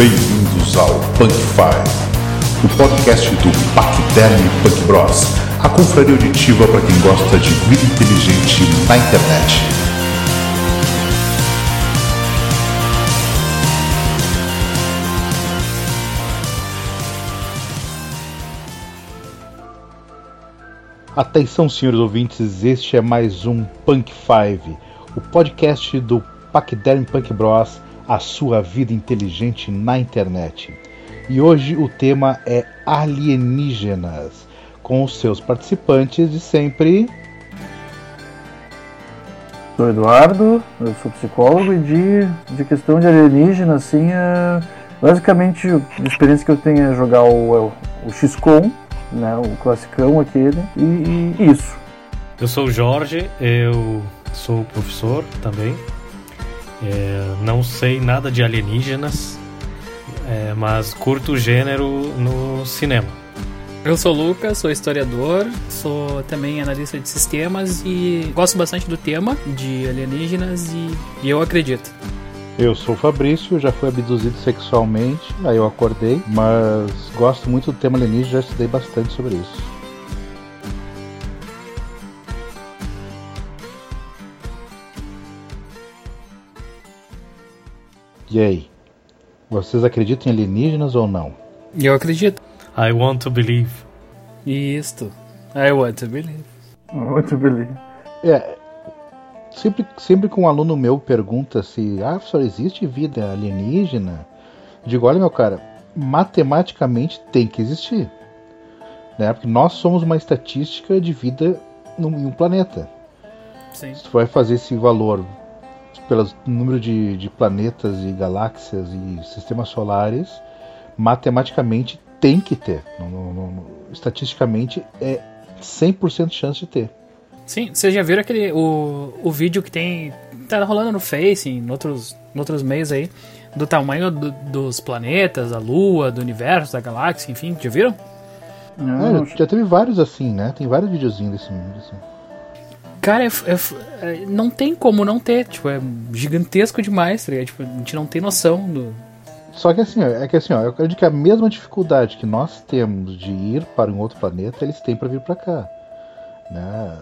Bem-vindos ao Punk Five, o podcast do Pacderm Punk Bros, a confraria auditiva para quem gosta de vida inteligente na internet. Atenção, senhores ouvintes, este é mais um Punk Five, o podcast do Pacderm Punk Bros, a sua vida inteligente na internet. E hoje o tema é alienígenas, com os seus participantes de sempre. Sou Eduardo, eu sou psicólogo e de, de questão de alienígena, assim, é, basicamente a experiência que eu tenho é jogar o, o, o XCOM, né, o classicão aquele, e, e isso. Eu sou o Jorge, eu sou professor também. É, não sei nada de alienígenas, é, mas curto o gênero no cinema. Eu sou o Lucas, sou historiador, sou também analista de sistemas e gosto bastante do tema de alienígenas e, e eu acredito. Eu sou o Fabrício, já fui abduzido sexualmente, aí eu acordei, mas gosto muito do tema alienígena, já estudei bastante sobre isso. E aí? Vocês acreditam em alienígenas ou não? Eu acredito. I want to believe. Isto. I want to believe. Muito beleza. É. Sempre, sempre que um aluno meu pergunta se, ah, professor, existe vida alienígena? Eu digo, olha, meu cara, matematicamente tem que existir. Né? Porque nós somos uma estatística de vida num, em um planeta. Sim. Se tu vai fazer esse valor pelo número de, de planetas e galáxias e sistemas solares, matematicamente tem que ter. Não- não- não- estatisticamente é 100% chance de ter. Sim, vocês já viram aquele o, o vídeo que tem tá rolando no Face, em outros, em outros meios aí, do tamanho do- dos planetas, da Lua, do universo, da galáxia, enfim, já viram? Não, É, já teve vários assim, né? Tem vários videozinhos desse mundo. Assim. Cara, é é é- não tem como não ter, tipo, é gigantesco demais, tá? Tipo, a gente não tem noção do. Só que assim, é que assim, ó, eu acredito que a mesma dificuldade que nós temos de ir para um outro planeta, eles têm para vir para cá. Né?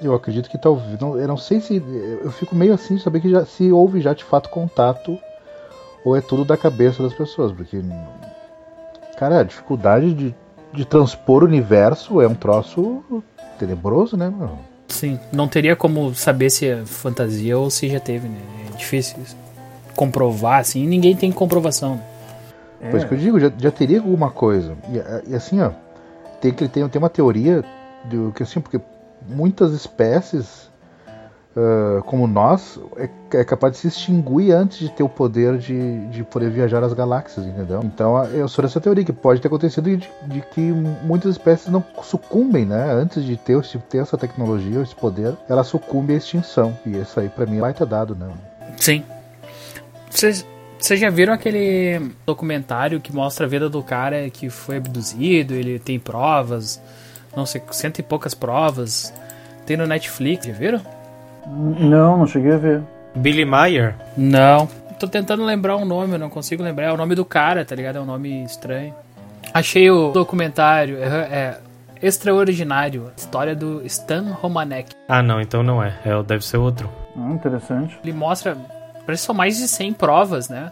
Eu acredito que talvez. não- Eu não sei se. Eu fico meio assim de saber que já, se houve já de fato contato ou é tudo da cabeça das pessoas. Porque. Cara, a dificuldade de, de transpor o universo é um troço tenebroso, né, meu? Sim, não teria como saber se é fantasia ou se já teve, né? É difícil isso. comprovar, assim, ninguém tem comprovação. É, Por isso que eu digo, já, já teria alguma coisa. E, e assim, ó, tem, que- tem, tem uma teoria do que assim, porque muitas espécies, ah, como nós, é, é capaz de se extinguir antes de ter o poder de, de poder viajar às galáxias, entendeu? Então ah, eu sou dessa teoria que pode ter acontecido de, de que muitas espécies não sucumbem, né? Antes de ter, esse- ter essa tecnologia, esse poder, ela sucumbe à extinção. E isso aí pra mim vai ter dado, né? Sim. Vocês vocês já viram aquele documentário que mostra a vida do cara que foi abduzido, ele tem provas, não sei, cento e poucas provas. Tem no Netflix, já viram? Não, não cheguei a ver. Billy Meyer? Não. Tô tentando lembrar o nome, eu não consigo lembrar. É o nome do cara, tá ligado? É um nome estranho. Achei o documentário, é, é Extraordinário, história do Stan Romanek. Ah, não, então não é. é deve ser outro. Hum, interessante. Ele mostra, parece que são mais de 100 provas, né?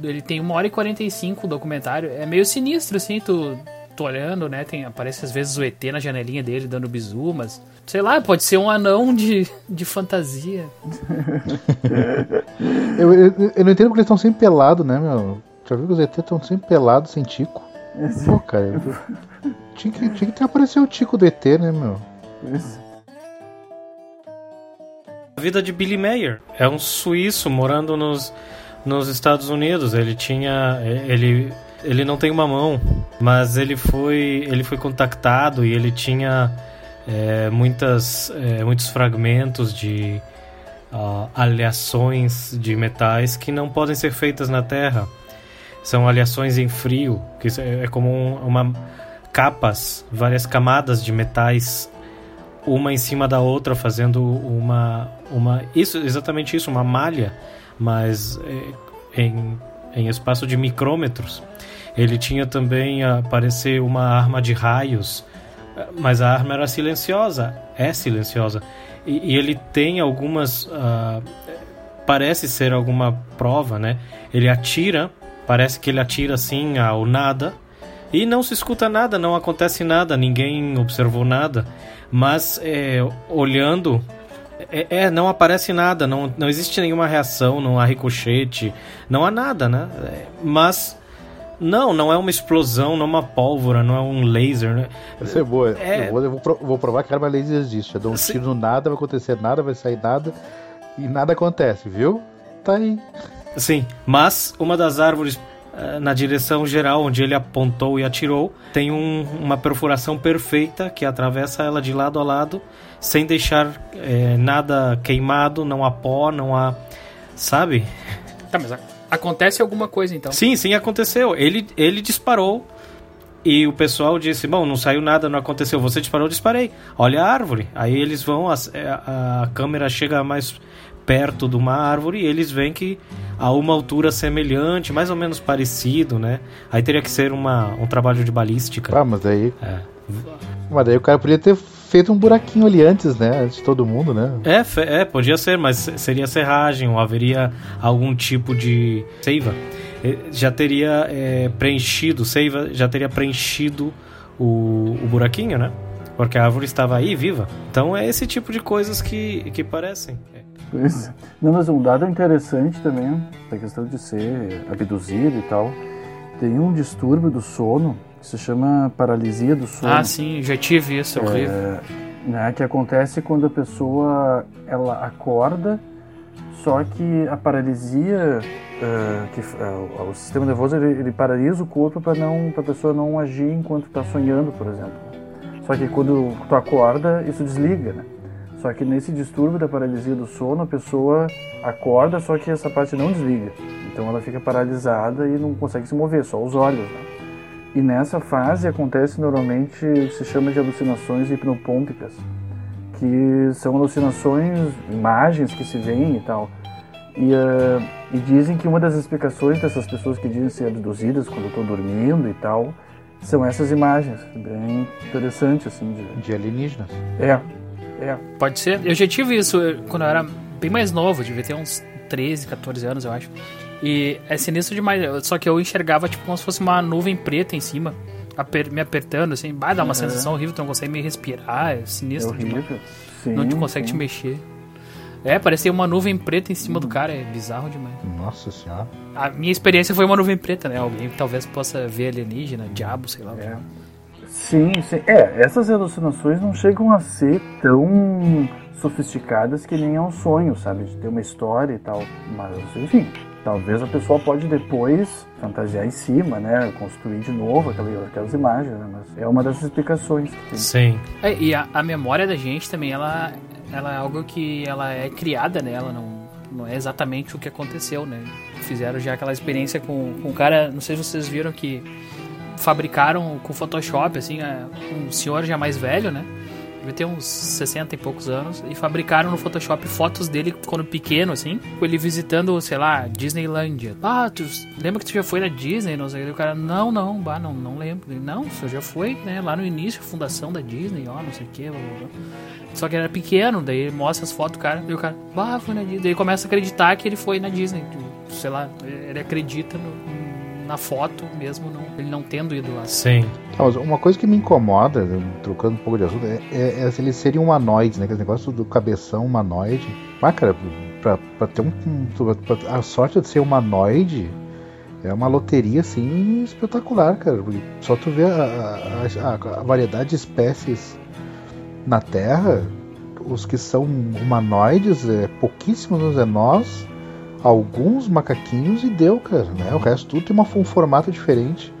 Ele tem 1 hora e 45 o documentário. É meio sinistro, assim, tu, tu olhando, né? Tem, aparece às vezes o ET na janelinha dele dando bizu, mas... Sei lá, pode ser um anão de, de fantasia. Eu, eu, eu não entendo porque eles estão sempre pelados, né, meu? Já viu que os ET estão sempre pelados, sem tico? Pô, cara, eu- tinha que, tinha que ter aparecido o tico do ET, né, meu? Isso. A vida de Billy Meyer. É um suíço morando nos, nos Estados Unidos. Ele tinha. Ele, ele não tem uma mão, mas ele foi, ele foi contactado e ele tinha é, muitas, é, muitos fragmentos de ah, aleações de metais que não podem ser feitas na Terra. São aleações em frio, que é é como um- uma capas, várias camadas de metais uma em cima da outra, fazendo uma. uma isso exatamente isso, uma malha, mas é, em, em espaço de micrômetros. Ele tinha também a parecer uma arma de raios, mas a arma era silenciosa, é silenciosa. E, e ele tem algumas. Uh, parece ser alguma prova, né? Ele atira, parece que ele atira assim ao nada. E não se escuta nada, não acontece nada, ninguém observou nada. Mas é, olhando, é, é, não aparece nada, não, não existe nenhuma reação, não há ricochete, não há nada, né? É, mas não, não é uma explosão, não é uma pólvora, não é um laser, né? Isso é boa. É... Eu, vou, eu vou, provar que a arma laser existe. Eu dou um tiro no nada, vai acontecer nada, vai sair nada e nada acontece, viu? Tá aí. Sim, mas uma das árvores eh, na direção geral onde ele apontou e atirou tem um, uma perfuração perfeita que atravessa ela de lado a lado sem deixar é, nada queimado, não há pó, não há. Sabe? Tá, mas Acontece alguma coisa então? Sim, sim, aconteceu. Ele, ele disparou e o pessoal disse: Bom, não saiu nada, não aconteceu. Você disparou, eu disparei. Olha a árvore. Aí eles vão, a, a câmera chega mais perto de uma árvore e eles veem que a uma altura semelhante, mais ou menos parecido, né? Aí teria que ser uma, um trabalho de balística. Ah, mas aí. É. Mas daí o cara podia ter feito um buraquinho ali antes, né? De todo mundo, né? É, é podia ser, mas seria serragem ou haveria algum tipo de seiva. Já teria é, preenchido, seiva já teria preenchido o, o buraquinho, né? Porque a árvore estava aí viva. Então é esse tipo de coisas que, que parecem. Pois. Não, mas um dado interessante também, a questão de ser abduzido e tal. Tem um distúrbio do sono se chama paralisia do sono. Ah, sim, já tive isso, é horrível. É, né, que acontece quando a pessoa ela acorda, só que a paralisia, uh, que, uh, o sistema nervoso ele, ele paralisa o corpo para não a pessoa não agir enquanto está sonhando, por exemplo. Só que quando tu acorda, isso desliga, né? Só que nesse distúrbio da paralisia do sono, a pessoa acorda, só que essa parte não desliga. Então ela fica paralisada e não consegue se mover, só os olhos, né? E nessa fase acontece normalmente o que se chama de alucinações hipnopômpicas, que são alucinações, imagens que se veem e tal. E, uh, e dizem que uma das explicações dessas pessoas que dizem ser abduzidas quando estão dormindo e tal, são essas imagens. Bem interessante, assim. De, de alienígenas. É, é. Pode ser. Eu já tive isso quando eu era bem mais novo, devia ter uns 13, 14 anos, eu acho. E é sinistro demais. Só que eu enxergava tipo como se fosse uma nuvem preta em cima. Aper me apertando, assim, bah, dá uma uhum. sensação horrível, tu não consegue me respirar, é sinistro é horrível. demais. Sim, não te consegue sim. te mexer. É, parecia uma nuvem preta em cima do cara, é bizarro demais. Nossa senhora. A minha experiência foi uma nuvem preta, né? Alguém talvez possa ver alienígena, diabo, sei lá. É. Sim, sim. É, essas alucinações não chegam a ser tão sofisticadas que nem é um sonho, sabe? De ter uma história e tal. Mas, enfim, Talvez a pessoa pode depois fantasiar em cima, né? Construir de novo aquelas, aquelas imagens, né? Mas é uma das explicações que tem. Sim. É, e a, a, memória da gente também, ela, ela é algo que ela é criada, né? Ela não, não é exatamente o que aconteceu, né? Fizeram já aquela experiência com, com um cara, não sei se vocês viram que fabricaram com Photoshop, assim, é, um senhor já mais velho, né? Devia ter uns 60 e poucos anos, e fabricaram no Photoshop fotos dele quando pequeno, assim, com ele visitando, sei lá, Disneylandia. Ah, tu lembra que tu já foi na Disney? Não sei o cara, não, não, bah, não, não lembro. Ele, não, você já foi, né, lá no início, fundação da Disney, ó, não sei o que, blá, blá. Só que era pequeno, daí ele mostra as fotos do cara, e o cara, bah, foi na Disney. Daí começa a acreditar que ele foi na Disney. Tipo, sei lá, ele acredita no, na foto, mesmo não, ele não tendo ido lá. Sim. uma coisa que me incomoda, trocando um pouco de assunto, é, é, é se eles seriam humanoides, né? Aquele negócio do cabeção humanoide. Ah, cara, pra, pra ter um. Pra, a sorte de ser humanoide é uma loteria assim espetacular, cara. Só tu vê a, a, a variedade de espécies na Terra, os que são humanoides, é, pouquíssimos é nós alguns macaquinhos e deu, cara. Né? O resto tudo tem uma, um formato diferente,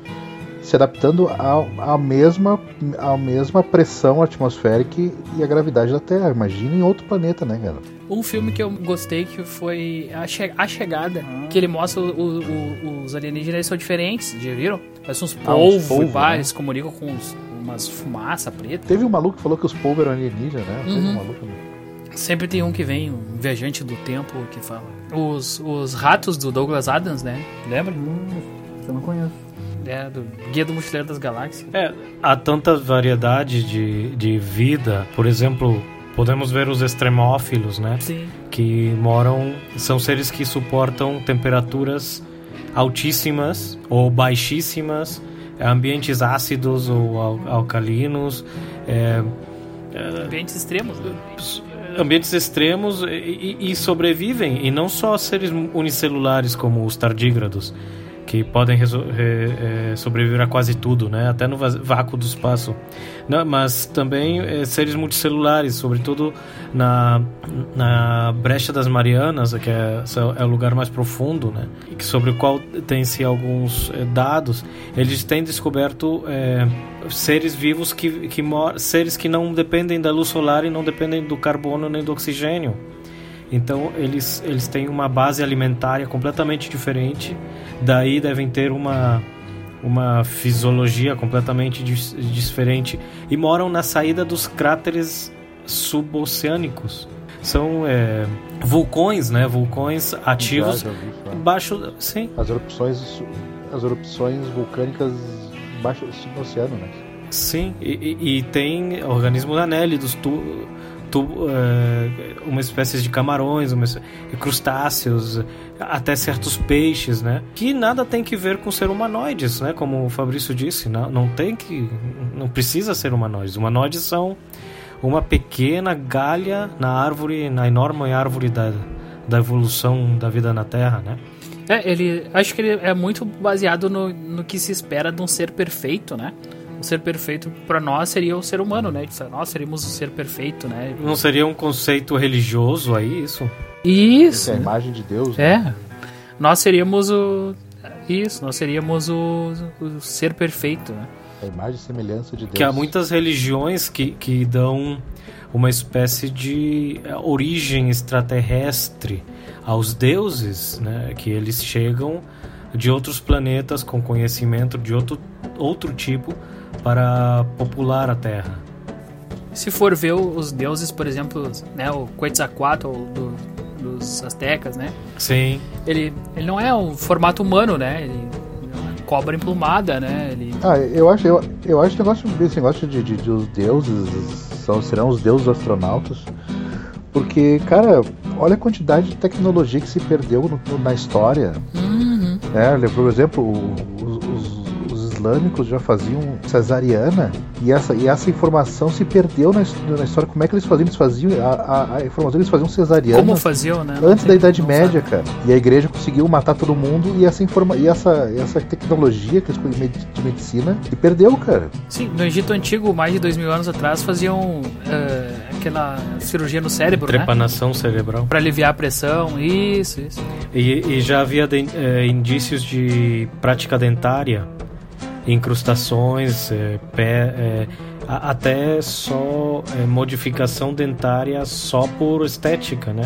se adaptando à mesma, à mesma pressão atmosférica e a gravidade da Terra. Imagina em outro planeta, né, cara? Um filme que eu gostei que foi A, che a Chegada, ah. que ele mostra o, o, o, os alienígenas são diferentes, já viram? Parece uns ah, polvos, polvo, né? eles comunicam com uns, umas fumaça preta. Teve um maluco que falou que os polvos eram alienígenas, né? Uhum. Teve um maluco Sempre tem um que vem, um viajante do tempo que fala. Os, os ratos do Douglas Adams, né? Lembra? Hum, eu não conheço. É, do Guia do Mochileiro das Galáxias. É, há tanta variedade de, de vida. Por exemplo, podemos ver os extremófilos, né? Sim. Que moram. São seres que suportam temperaturas altíssimas ou baixíssimas, ambientes ácidos ou al alcalinos. É, ambientes extremos. Né? Ambientes extremos e, e, sobrevivem, e não só seres unicelulares como os tardígrados, que podem é, sobreviver a quase tudo, né? até no vácuo do espaço. Não, mas também é, seres multicelulares, sobretudo na, na brecha das Marianas, que é, é o lugar mais profundo, né? sobre o qual tem-se alguns é, dados. Eles têm descoberto é, seres vivos que, que seres que não dependem da luz solar e não dependem do carbono nem do oxigênio. Então eles, eles têm uma base alimentar completamente diferente, daí devem ter uma, uma fisiologia completamente diferente e moram na saída dos cráteres suboceânicos. São é, vulcões, né? Vulcões ativos já, já baixo, sim. As erupções, as erupções vulcânicas baixo no oceano, né? Sim, e, e, e tem organismos anélidos, tu, tu, é, uma espécie de camarões, uma, crustáceos, até certos peixes, né? Que nada tem que ver com ser humanoides, né? Como o Fabrício disse, não, não tem que, não precisa ser humanoides. Humanoides são uma pequena galha na árvore, na enorme árvore da, da evolução da vida na Terra, né? É, ele. Acho que ele é muito baseado no, no que se espera de um ser perfeito, né? O ser perfeito para nós seria o ser humano, né? Nós seríamos o ser perfeito, né? Não seria um conceito religioso aí, isso? Isso. É a imagem de Deus. Né? É. Nós seríamos o. Isso, nós seríamos o, o ser perfeito, né? A imagem e semelhança de Deus. Que há muitas religiões que, que dão uma espécie de origem extraterrestre aos deuses, né? Que eles chegam de outros planetas com conhecimento de outro, outro tipo para popular a Terra. Se for ver os deuses, por exemplo, né, o Quetzalcoatl do, dos astecas, né? Sim. Ele, ele não é um formato humano, né? Ele é cobra emplumada, né? Ele... Ah, eu acho, eu, eu acho que negócio, esse negócio de, de, de os deuses são, serão os deuses astronautas. Porque, cara, olha a quantidade de tecnologia que se perdeu no, na história. Uhum. É, por exemplo, os islâmicos já faziam cesariana e essa, e essa informação se perdeu na, na história. Como é que eles faziam? Eles faziam a, a, a informação eles faziam cesariana. Como faziam, né? Antes da Idade Média, sabe. cara. E a igreja conseguiu matar todo mundo e essa informa e essa, essa tecnologia que eles de medicina e perdeu, cara. Sim, no Egito Antigo, mais de dois mil anos atrás, faziam uh, aquela cirurgia no cérebro? Trepanação né? cerebral. Para aliviar a pressão, isso, isso. E, e já havia de, indícios de prática dentária incrustações, é, pé, é, até só é, modificação dentária só por estética, né?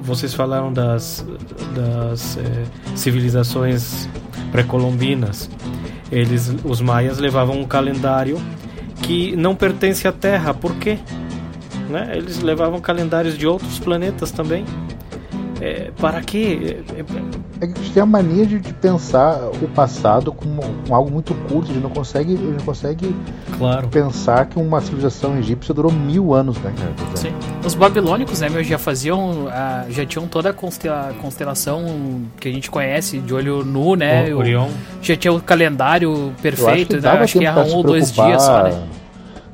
Vocês falaram das, das é, civilizações pré-colombinas. Eles, os maias levavam um calendário que não pertence à Terra. Por quê? Né? Eles levavam calendários de outros planetas também. É, para quê? É, é, é que a gente tem a mania de, de pensar o passado como, com algo muito curto, a gente não consegue, a gente consegue claro. pensar que uma civilização egípcia durou mil anos, né, cara? Sim. Os babilônicos, né, meu, já faziam, já tinham toda a constelação que a gente conhece de olho nu, né? O, Orion. Já tinha o calendário perfeito, acho que, né? acho que erra um ou dois dias só, né?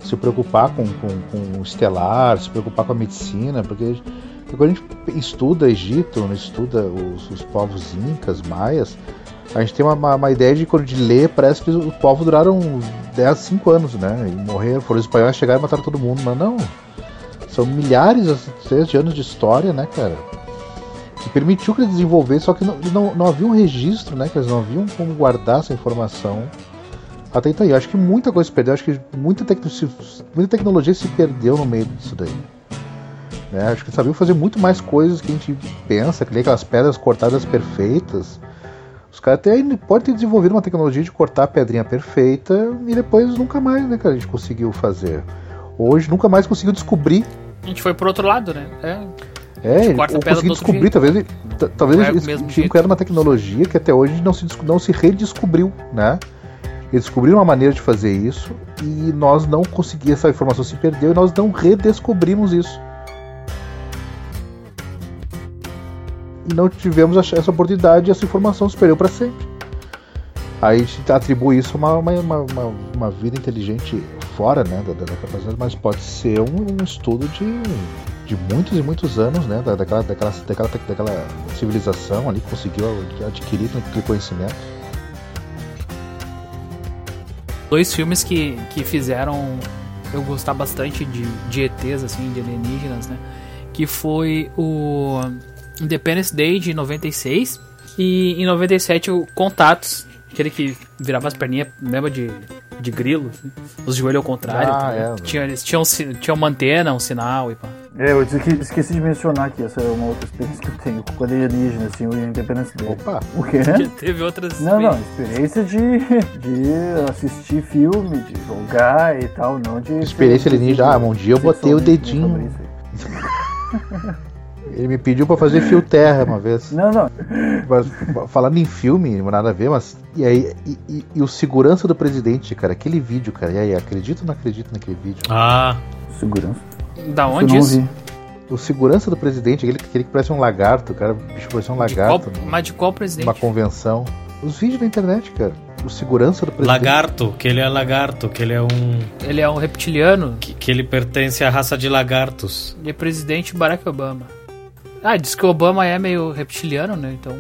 Se preocupar com, com, com o estelar, se preocupar com a medicina, porque quando a gente estuda Egito, né, estuda os, os povos incas, maias, a gente tem uma, uma, ideia de quando de ler, parece que os povos duraram 10, 5 anos, né? E morreram, foram os espanhóis chegaram e mataram todo mundo, mas não. São milhares de anos de história, né, cara? Que permitiu que eles desenvolvessem, só que não, não, não havia um registro, né? Que eles não haviam como guardar essa informação. Até então, eu acho que muita coisa se perdeu, acho que muita, tec muita tecnologia se perdeu no meio disso daí. Né? Acho que sabiam fazer muito mais coisas que a gente pensa, que aquelas pedras cortadas perfeitas. Os caras até podem ter desenvolvido uma tecnologia de cortar a pedrinha perfeita e depois nunca mais, né, cara, a gente conseguiu fazer. Hoje nunca mais conseguiu descobrir A gente foi pro outro lado, né? É. É, ou outro descobrir, jeito. talvez, talvez é eles tinham criado uma tecnologia que até hoje não se, não se redescobriu, né? Eles descobriram uma maneira de fazer isso e nós não conseguimos, essa informação se perdeu e nós não redescobrimos isso. Não tivemos essa oportunidade essa informação se perdeu para sempre. Aí a gente atribui isso a uma, uma, uma, uma- vida inteligente fora né, da- da capacidade, mas pode ser um, um estudo de, de muitos e muitos anos né, da, daquela, daquela, daquela, daquela civilização ali que conseguiu adquirir aquele conhecimento. Dois filmes que, que fizeram eu gostar bastante de, de ETs, assim, de alienígenas, né? Que foi o Independence Day de 96 e em 97 o Contatos, aquele que virava as perninhas, lembra de, de grilo, assim, os joelhos ao contrário. Ah, é. Tinha, eles tinham, tinham uma antena, um sinal e pá. É, eu esque- esqueci de mencionar aqui, essa é uma outra experiência que eu tenho com alienígena, assim, o Independence Day. Opa! O quê? Já teve outras. Não, não, experiência de, de assistir filme, de jogar e tal, não de. Experiência alienígena. Ah, um dia eu botei o dedinho. Ele me pediu pra fazer fio terra uma vez. Não, não. Mas, falando em filme, nada a ver, mas. E aí, e, e- e o segurança do presidente, cara, aquele vídeo, cara. E aí, acredito ou não acredito naquele vídeo? Ah, Segurança. Da onde isso? O segurança do presidente, aquele, aquele que parece um lagarto, cara. O bicho parece um De qual, lagarto. mas de qual presidente? convenção. Os vídeos da internet, cara. O segurança do presidente. lagarto, que ele é lagarto, que ele é um. Ele é um reptiliano. que, que ele pertence à raça de lagartos. Ele é presidente Barack Obama. Ah, diz que o Obama é meio reptiliano, né? Então.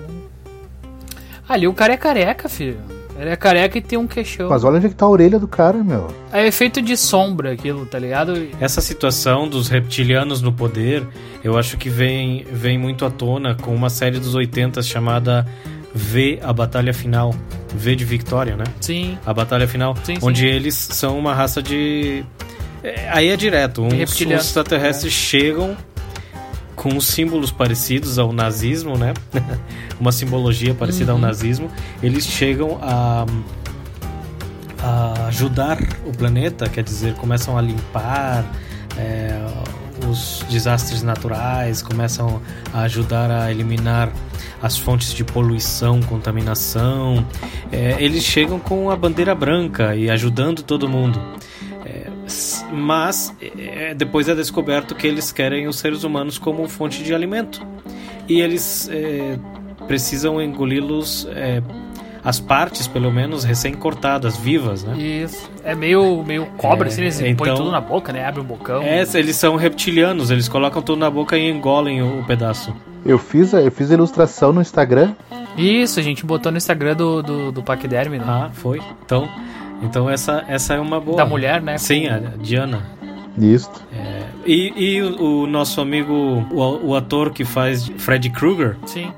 Ali o cara é careca, filho. Ele é careca e tem um queixão. Mas olha onde é que tá a orelha do cara, meu. É efeito de sombra aquilo, tá ligado? Essa situação dos reptilianos no poder, eu acho que vem, vem muito à tona com uma série dos 80 chamada V, a Batalha Final. V de Victória, né? Sim. A Batalha Final, Sim, sim. onde eles são uma raça de. é, aí é direto, uns, uns extraterrestres chegam com símbolos parecidos ao nazismo, né? uma simbologia parecida Uhum. ao nazismo. Eles chegam a, a ajudar o planeta, quer dizer, começam a limpar é, os desastres naturais, começam a ajudar a eliminar as fontes de poluição, contaminação. É, eles chegam com a bandeira branca e ajudando todo mundo. Mas é, depois é descoberto que eles querem os seres humanos como fonte de alimento. E eles é, precisam engoli-los, é, as partes, pelo menos, recém-cortadas, vivas, né? Isso. É meio, meio cobra, É, assim, eles então- põem tudo na boca, né? Abre um bocão. É, eles são reptilianos, eles colocam tudo na boca e engolem o, o pedaço. Eu fiz, a, eu fiz a ilustração no Instagram. Isso, a gente botou no Instagram do, do, do Paquiderme, né? Ah, foi. Então, então essa, essa é uma boa. Da mulher, né? Sim, a Diana. Isso. E, e o, o nosso amigo, o, o ator que faz Freddy Krueger, Sim.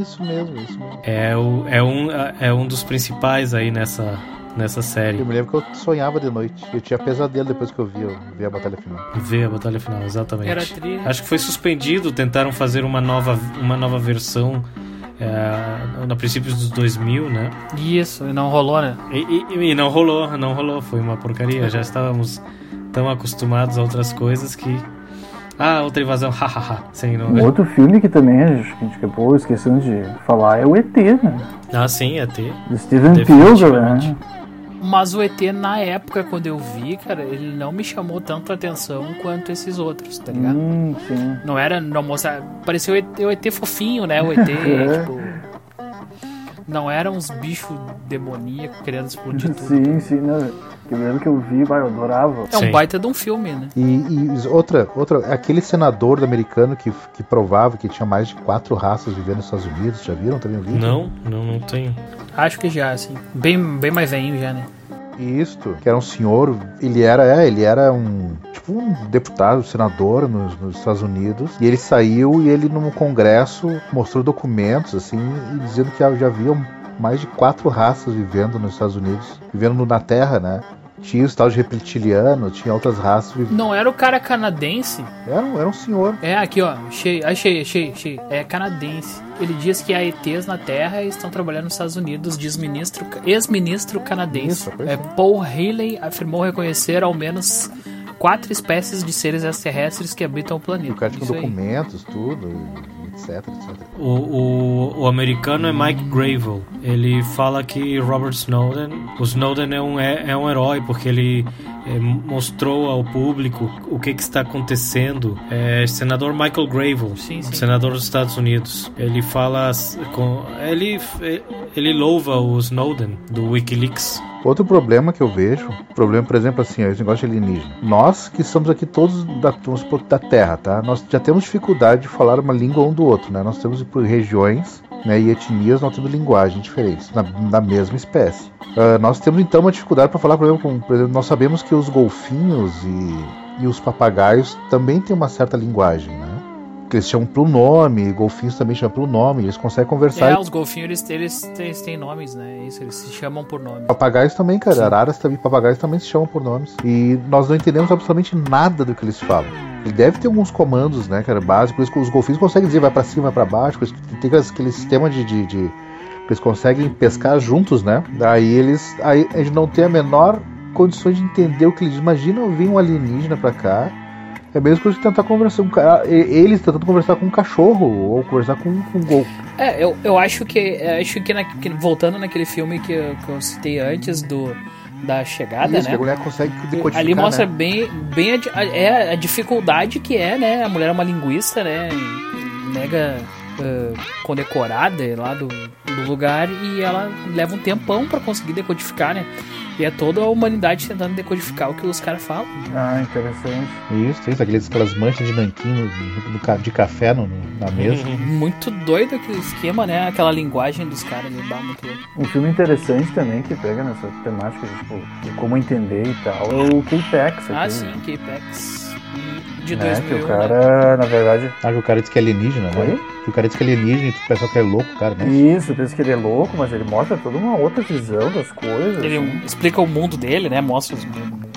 Isso mesmo, isso mesmo. é, o, é, um, é um dos principais aí nessa, nessa série. Eu me lembro que eu sonhava de noite. Eu tinha pesadelo depois que eu vi, eu vi a batalha final. Ver a batalha final, exatamente. Era tri... Acho que foi suspendido, tentaram fazer uma nova, uma nova versão é, no princípios dos 2000, né? Isso, e não rolou, né? E, e- e não rolou, não rolou, foi uma porcaria. Já estávamos tão acostumados a outras coisas que. Ah, outra invasão, hahaha. Sem não... Um outro filme que também a gente, a gente acabou esquecendo de falar é o ET, né? Ah, sim, ter. Do Steven. Spielberg, né? Mas o ET, na época, quando eu vi, cara, ele não me chamou tanto a atenção quanto esses outros, tá ligado? Hum, sim. Não era, não mostrar. Parecia o ET, o ET fofinho, né? O ET, É. tipo. Não eram uns bichos demoníacos querendo explodir tudo. Sim, sim, né? Eu lembro que eu vi, vai, eu adorava. É um Sim. baita de um filme, né? E, e outra, outra, aquele senador americano que, que provava que tinha mais de quatro raças vivendo nos Estados Unidos, já viram também o vídeo? Não, não, não tenho. Acho que já, assim. Bem, bem mais velhinho já, né? Isto, que era um senhor, ele era, é, ele era um, tipo um deputado, senador nos, nos Estados Unidos, e ele saiu e ele num congresso mostrou documentos, assim, e dizendo que já havia mais de quatro raças vivendo nos Estados Unidos, vivendo na Terra, né? Tinha os tal de reptiliano, tinha outras raças. Não era o cara canadense? Era, um- era um senhor. É, aqui, ó. Achei, achei, achei, achei. É canadense. Ele diz que há ETs na Terra e estão trabalhando nos Estados Unidos, diz ministro, ex-ministro canadense. Isso, é, é. Paul Haley afirmou reconhecer ao menos quatro espécies de seres extraterrestres que habitam o planeta. O cara tinha Isso aí. documentos, tudo, etc, etc. O, o, o americano é Mike Gravel. Ele fala que Robert Snowden, o Snowden é um, é, é um herói porque ele é, mostrou ao público o que, que está acontecendo. É, senador Michael Gravel, Sim, sim. senador dos Estados Unidos. Ele fala com ele ele louva o Snowden do WikiLeaks. Outro problema que eu vejo, problema, por exemplo, assim, esse negócio de alienígena. Nós que somos aqui todos da, da Terra, tá? Nós já temos dificuldade de falar uma língua um do outro, né? Nós temos por regiões né, e etnias, nós temos linguagens diferentes, na, na mesma espécie. Uh, nós temos então uma dificuldade para falar, por exemplo, com, por exemplo, nós sabemos que os golfinhos e, e os papagaios também têm uma certa linguagem, né? Eles chamam pelo nome, golfinhos também chamam pelo nome, eles conseguem conversar. É, os golfinhos eles, eles, eles têm nomes, né? Isso, eles se chamam por nome. Papagaios também, cara. Sim. Araras também, papagaios também se chamam por nomes. E nós não entendemos absolutamente nada do que eles falam. Ele deve ter alguns comandos, né, cara, básicos. Os golfinhos conseguem dizer vai para cima, vai para baixo. Tem aquele sistema de, de, de, Eles conseguem pescar juntos, né? Daí eles. Aí a gente não tem a menor condições de entender o que eles Imagina vir um alienígena pra cá é a mesma coisa que tentar conversar com eles tentando conversar com um cachorro ou conversar com, com um gol. É, eu, eu acho que acho que, na, que voltando naquele filme que eu, que eu citei antes do da chegada, Isso, né? a mulher consegue decodificar, Ali mostra né? bem, bem a, é, a dificuldade que é, né? A mulher é uma linguista, né? Mega uh, condecorada lá do, do lugar e ela leva um tempão para conseguir decodificar, né? E é toda a humanidade tentando decodificar o que os caras falam. Ah, interessante. Isso, isso, aqueles, aquelas manchas de nanquim de café no, na mesa. Muito doido aquele esquema, né? Aquela linguagem dos caras. Né? Muito louco. Um filme interessante também que pega nessa temática tipo, de como entender e tal é o K-Pax. Ah, sim, K-Pax. De né, 2000, que o cara, né? na verdade... Ah, que o cara diz que é alienígena, né? Que o cara diz que é alienígena e tu pensa que é louco, cara, né? Isso, pensa que ele é louco, mas ele mostra toda uma outra visão das coisas. Ele assim. explica o mundo dele, né? Mostra os-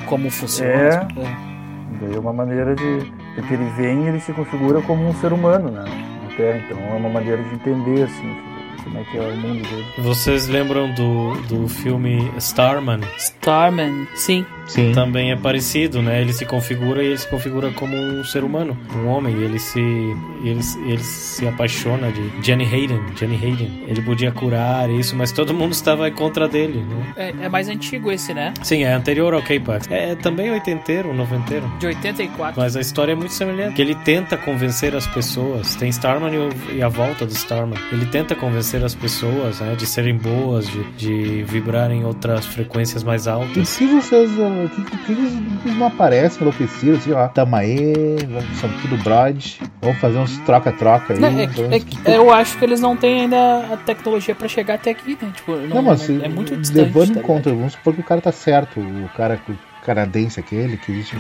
como funciona. É. explica- Daí é uma maneira de. Porque ele vem e ele se configura como um ser humano, né? Na Terra. Então é uma maneira de entender, assim, como é que é o mundo dele. Vocês lembram do, do filme Starman? Starman, sim. Sim. Também é parecido, né? Ele se configura e ele se configura como um ser humano, um homem. E ele se ele, ele se apaixona de Jenny Hayden. Jenny Hayden. Ele podia curar isso, mas todo mundo estava contra dele, né? É, é mais antigo esse, né? Sim, é anterior ao K-Pax. É também oitenteiro, noventeiro. De 84. Mas a história é muito semelhante. Que ele tenta convencer as pessoas. Tem Starman e, e a volta do Starman. Ele tenta convencer as pessoas, né, de serem boas, de, de vibrar em outras frequências mais E altas. se vocês. Uh, Que, eles, não aparecem enlouquecidos, assim, ó. Tamo aí, somos tudo brode. Vamos fazer uns troca-troca aí. Não, é, é que eu acho que eles não têm ainda a tecnologia pra chegar até aqui, né? Tipo, não, Não, mas não- é muito distante. levando em tá conta, vamos supor que o cara tá certo, o cara canadense aquele, que existe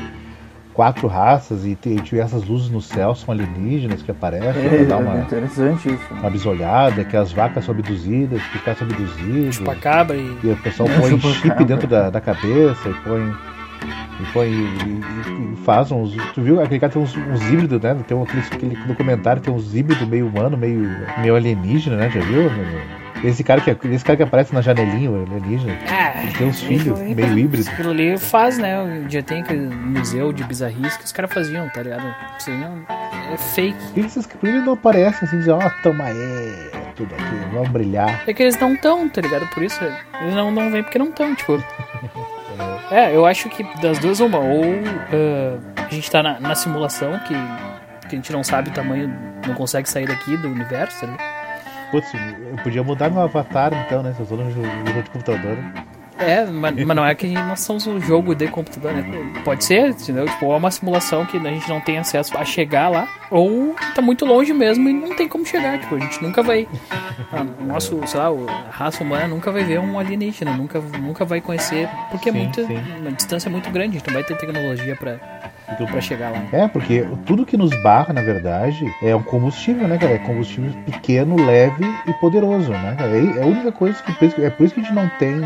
quatro raças e tiver essas luzes no céu, são alienígenas que aparecem pra É, dar é uma, interessante isso. uma bisolhada, que as vacas são abduzidas, que cara são abduzido. Chupacabra e. E o pessoal É, põe chupacabra. chip dentro da, da cabeça e põe. E põe. E, e- e faz uns. Tu viu? Aquele cara tem uns, uns híbridos, né? Tem um, aquele, aquele documentário, tem uns híbridos meio humano, meio, meio alienígena, né? Já viu? Esse cara que, esse cara que aparece na janelinha, o alienígena. Ah, Ele tem uns filhos meio híbridos. Aquilo ali faz, né? Já tem aquele museu de bizarrice que os caras faziam, tá ligado? Isso não- é fake. Por que esses que eles não aparecem assim, dizem, ó, toma aí, tudo aqui, vamos brilhar. É que eles não tão, tá ligado? Por isso, eles não, não vêm porque não tão, tipo. É, eu acho que das duas, uma, ou ah, a gente tá na, na simulação, que, que a gente não sabe o tamanho, não consegue sair daqui do universo, tá ligado? Putz, eu podia mudar meu avatar então, né? Se eu tô no jogo de computador. É, mas, mas não é que nós somos um jogo de computador, né? Pode ser, entendeu? Tipo, ou é uma simulação que a gente não tem acesso a chegar lá, ou tá muito longe mesmo e não tem como chegar. Tipo, a gente nunca vai. A nosso, sei lá, a raça humana nunca vai ver um alienígena, nunca, nunca vai conhecer, porque é Sim, muito. sim. Uma distância muito grande, a gente não vai ter tecnologia pra, pra chegar lá. É, porque tudo que nos barra, na verdade, é um combustível, né, cara? É combustível pequeno, leve e poderoso, né, cara? É a única coisa que. por isso que- É por isso que a gente não tem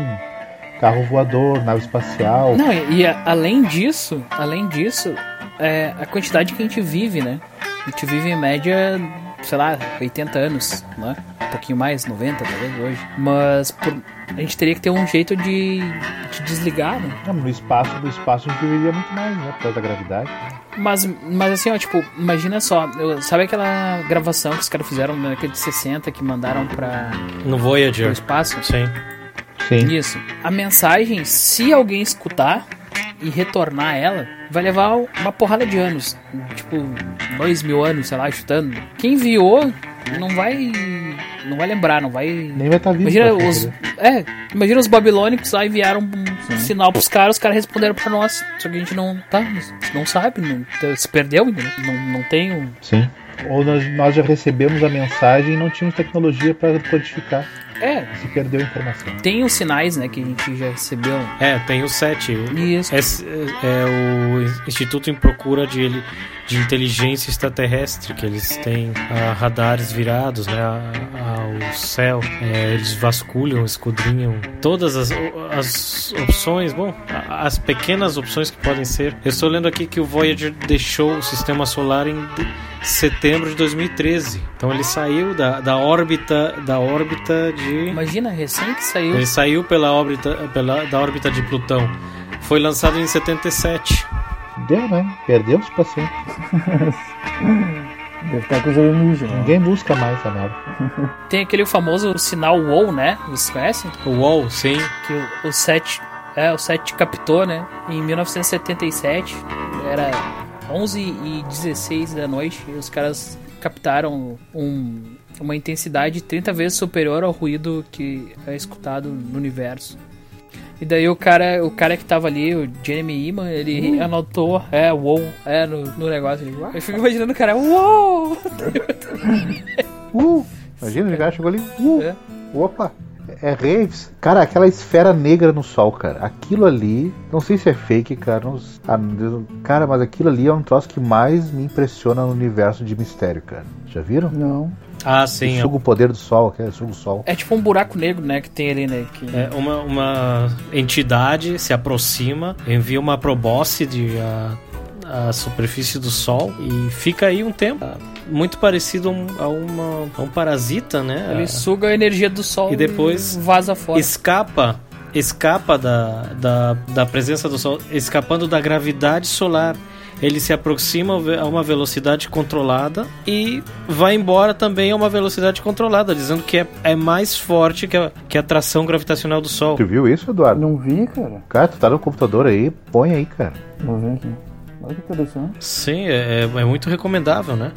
carro voador, nave espacial. Não, e, e a- além disso, além disso, é a quantidade que a gente vive, né? A gente vive em média, sei lá, 80 anos, né? um pouquinho mais, 90 talvez hoje. Mas por, a gente teria que ter um jeito de, de desligar, né? Não, no espaço, no espaço a gente viveria muito mais, né? Por causa da gravidade. Mas, mas assim, ó, tipo, imagina só, eu, sabe aquela gravação que os caras fizeram na década de 60 que mandaram pra, No pro Voyager. espaço? Sim. Sim. Isso. A mensagem, se alguém escutar e retornar ela, vai levar uma porrada de anos. Tipo, dois mil anos, sei lá, chutando. Quem enviou não vai. Não vai lembrar, não vai. Nem vai estar vivo. Imagina os. É, imagina os babilônicos lá enviaram um sinal pros caras, os caras responderam pra nós. Só que a gente não. Tá, não sabe, não, se perdeu? Não, não tem um. Sim. Ou nós, nós já recebemos a mensagem e não tínhamos tecnologia para codificar. É, Se perdeu a informação. tem os sinais, né, que a gente já recebeu. É, tem o 7. Isso. Esse é o Instituto em Procura de, ele- de Inteligência Extraterrestre, que eles têm ah, radares virados né, ao céu. É, eles vasculham, escudrinham todas as, as opções, bom, as pequenas opções que podem ser. Eu estou lendo aqui que o Voyager deixou o sistema solar em setembro de 2013. Então ele saiu da, da órbita da órbita de Imagina, recém que saiu. ele saiu pela órbita, pela, da órbita de Plutão. Foi lançado em 77. Deu, né? Perdeu-se pra sempre. Deve estar com os alienígenas. né? Ninguém busca mais a nave. Tem aquele famoso sinal WOW, né? Vocês conhecem? O UOL, sim. Que o, o SET, é, o SET captou, né? Em 1977, era 11 e 16 da noite, e os caras captaram um, uma intensidade 30 vezes superior ao ruído que é escutado no universo. E daí o cara, o cara que tava ali, o Jeremy Iman, ele anotou, é, wow, é, no, no negócio. Ele, eu fico imaginando o cara, uou! Uh! Imagina, o cara chegou ali. Uh! É. Opa! É Raves. Cara, aquela esfera negra no sol, cara. Aquilo ali, não sei se é fake, cara. não- ah, cara, mas aquilo ali é um troço que mais me impressiona no universo de mistério, cara. Já viram? Não. Ah, Que sim. suga o poder do sol, que é suga o sol. É tipo um buraco negro, né, que tem ali, né? Que... É, uma, uma entidade se aproxima, envia uma probóscide de a, a superfície do Sol e fica aí um tempo. Muito parecido a um, uma- a um parasita, né? Ele suga a energia do sol E depois vaza fora. escapa escapa da, da, da presença do Sol, escapando da gravidade solar. Ele se aproxima a uma velocidade controlada e vai embora também a uma velocidade controlada, dizendo que é, é mais forte que a, que a atração gravitacional do Sol. Tu viu isso, Eduardo? Não vi, cara. Cara, tu tá no computador aí, põe aí, cara. Vou ver aqui. Olha que interessante. Sim, é, é muito recomendável, né?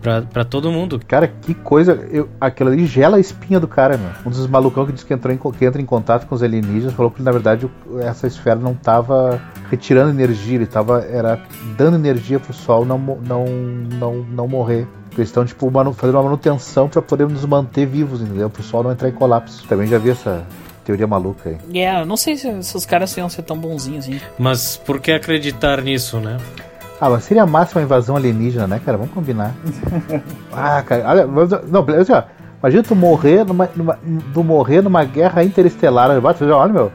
Pra, pra todo mundo. Cara, que coisa. Eu, aquilo ali gela a espinha do cara, meu. Um dos malucão que disse que, entrou em, que entra em contato com os alienígenas falou que na verdade essa esfera não tava retirando energia, ele tava era dando energia pro sol não, não, não, não morrer. Eles estão, tipo, fazendo uma manutenção pra poder nos manter vivos, entendeu? Pro sol não entrar em colapso. Também já vi essa teoria maluca aí. É, eu não sei se, se os caras iam ser tão bonzinhos assim. Mas por que acreditar nisso, né? Ah, mas seria a máxima invasão alienígena, né, cara? Vamos combinar. ah, cara, olha, não, assim, ó, imagina tu morrer numa, numa, tu morrer numa guerra interestelar. Olha, já, olha, meu.